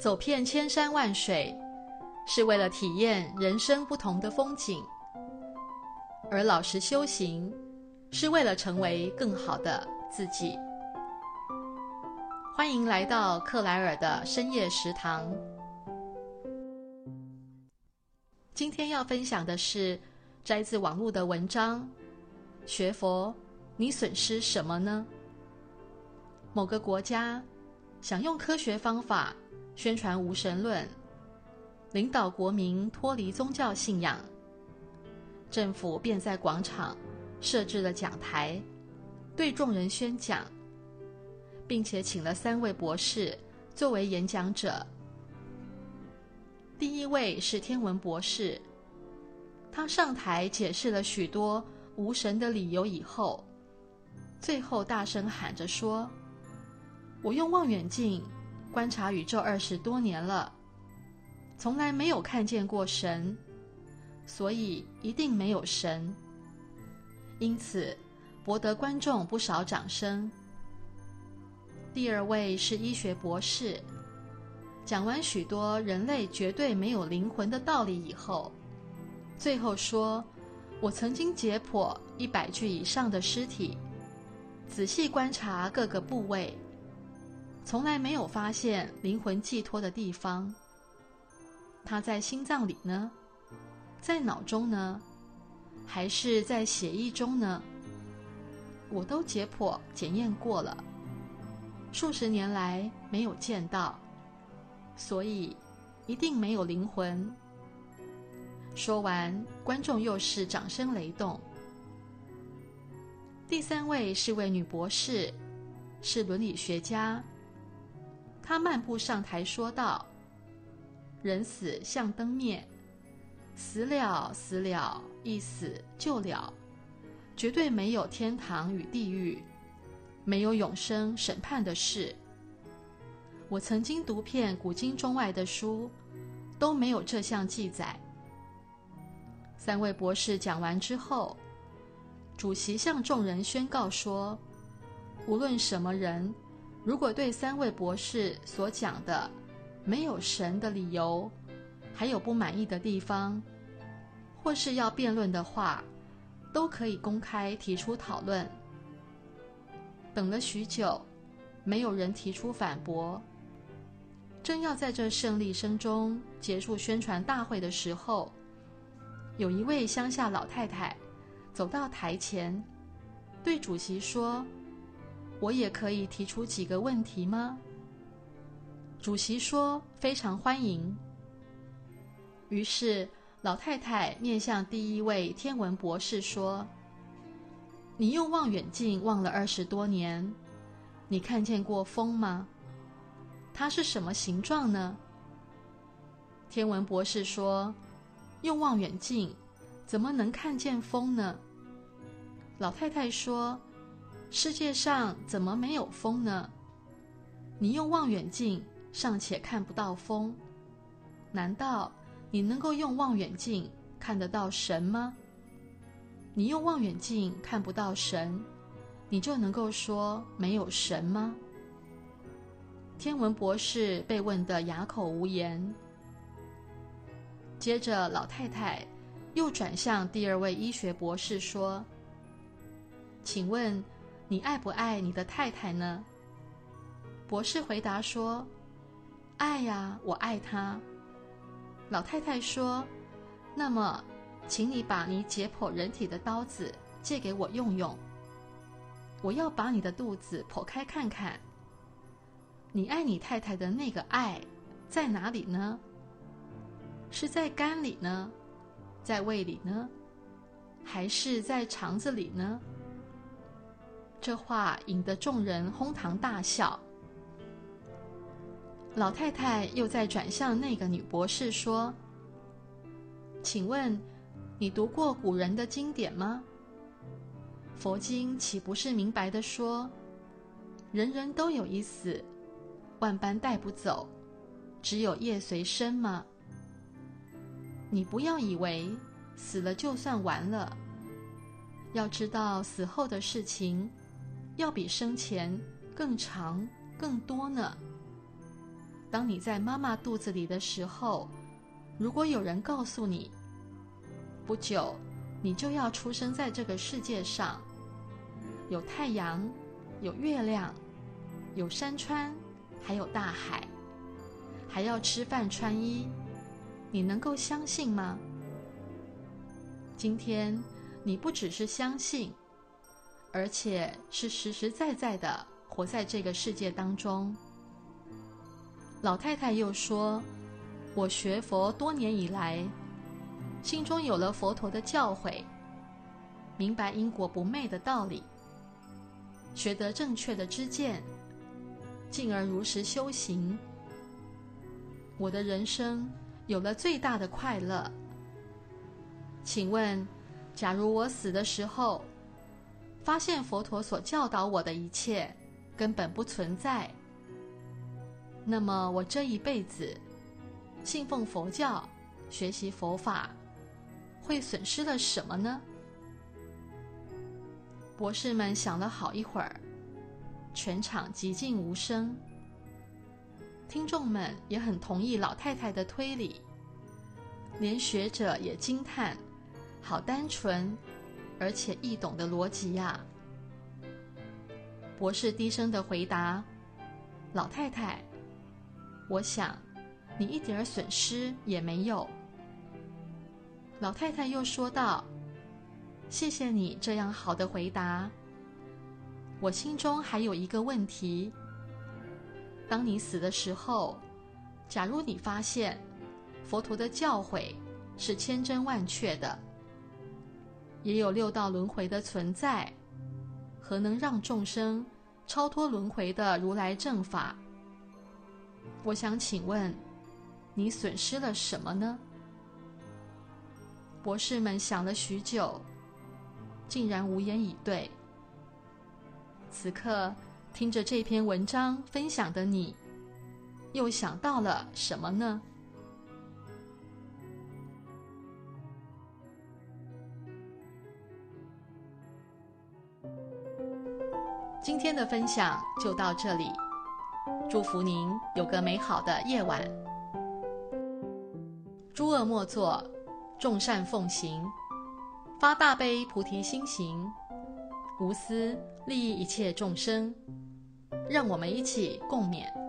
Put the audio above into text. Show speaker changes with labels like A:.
A: 走遍千山万水，是为了体验人生不同的风景；而老实修行，是为了成为更好的自己。欢迎来到克莱尔的深夜食堂。今天要分享的是摘自网络的文章：学佛，你损失什么呢？某个国家想用科学方法宣传无神论，领导国民脱离宗教信仰，政府便在广场设置了讲台，对众人宣讲，并且请了三位博士作为演讲者。第一位是天文博士，他上台解释了许多无神的理由以后，最后大声喊着说。我用望远镜观察宇宙二十多年了，从来没有看见过神，所以一定没有神。因此，博得观众不少掌声。第二位是医学博士，讲完许多人类绝对没有灵魂的道理以后，最后说：“我曾经解剖一百具以上的尸体，仔细观察各个部位。”从来没有发现灵魂寄托的地方。它在心脏里呢？在脑中呢？还是在血液中呢？我都解剖检验过了，数十年来没有见到，所以一定没有灵魂。说完，观众又是掌声雷动。第三位是位女博士，是伦理学家。他漫步上台说道：“人死像灯灭，死了死了，一死就了，绝对没有天堂与地狱，没有永生审判的事。我曾经读遍古今中外的书，都没有这项记载。”三位博士讲完之后，主席向众人宣告说：“无论什么人。”如果对三位博士所讲的没有神的理由，还有不满意的地方，或是要辩论的话，都可以公开提出讨论。等了许久，没有人提出反驳。正要在这胜利声中结束宣传大会的时候，有一位乡下老太太走到台前，对主席说。我也可以提出几个问题吗？主席说：“非常欢迎。”于是老太太面向第一位天文博士说：“你用望远镜望了二十多年，你看见过风吗？它是什么形状呢？”天文博士说：“用望远镜怎么能看见风呢？”老太太说。世界上怎么没有风呢？你用望远镜尚且看不到风，难道你能够用望远镜看得到神吗？你用望远镜看不到神，你就能够说没有神吗？天文博士被问得哑口无言。接着，老太太又转向第二位医学博士说：“请问。”你爱不爱你的太太呢？博士回答说：“爱呀，我爱她。”老太太说：“那么，请你把你解剖人体的刀子借给我用用。我要把你的肚子剖开看看。你爱你太太的那个爱在哪里呢？是在肝里呢？在胃里呢？还是在肠子里呢？”这话引得众人哄堂大笑。老太太又再转向那个女博士说：“请问，你读过古人的经典吗？佛经岂不是明白的说，人人都有一死，万般带不走，只有业随身吗？你不要以为死了就算完了，要知道死后的事情。”要比生前更长更多呢。当你在妈妈肚子里的时候，如果有人告诉你，不久你就要出生在这个世界上，有太阳，有月亮，有山川，还有大海，还要吃饭穿衣，你能够相信吗？今天你不只是相信，而且是实实在在的活在这个世界当中。老太太又说：“我学佛多年以来，心中有了佛陀的教诲，明白因果不昧的道理，学得正确的知见，进而如实修行。我的人生有了最大的快乐。请问，假如我死的时候，发现佛陀所教导我的一切根本不存在？”那么我这一辈子信奉佛教、学习佛法，会损失了什么呢？博士们想了好一会儿，全场寂静无声。听众们也很同意老太太的推理，连学者也惊叹：好单纯而且易懂的逻辑呀！博士低声的回答：“老太太。”我想，你一点损失也没有。老太太又说道：“谢谢你这样好的回答。我心中还有一个问题：当你死的时候，假如你发现佛陀的教诲是千真万确的，也有六道轮回的存在，和能让众生超脱轮回的如来正法。”我想请问，你损失了什么呢？博士们想了许久，竟然无言以对。此刻听着这篇文章分享的你，又想到了什么呢？今天的分享就到这里。祝福您有个美好的夜晚。诸恶莫作，众善奉行，发大悲菩提心行，无私利益一切众生。让我们一起共勉。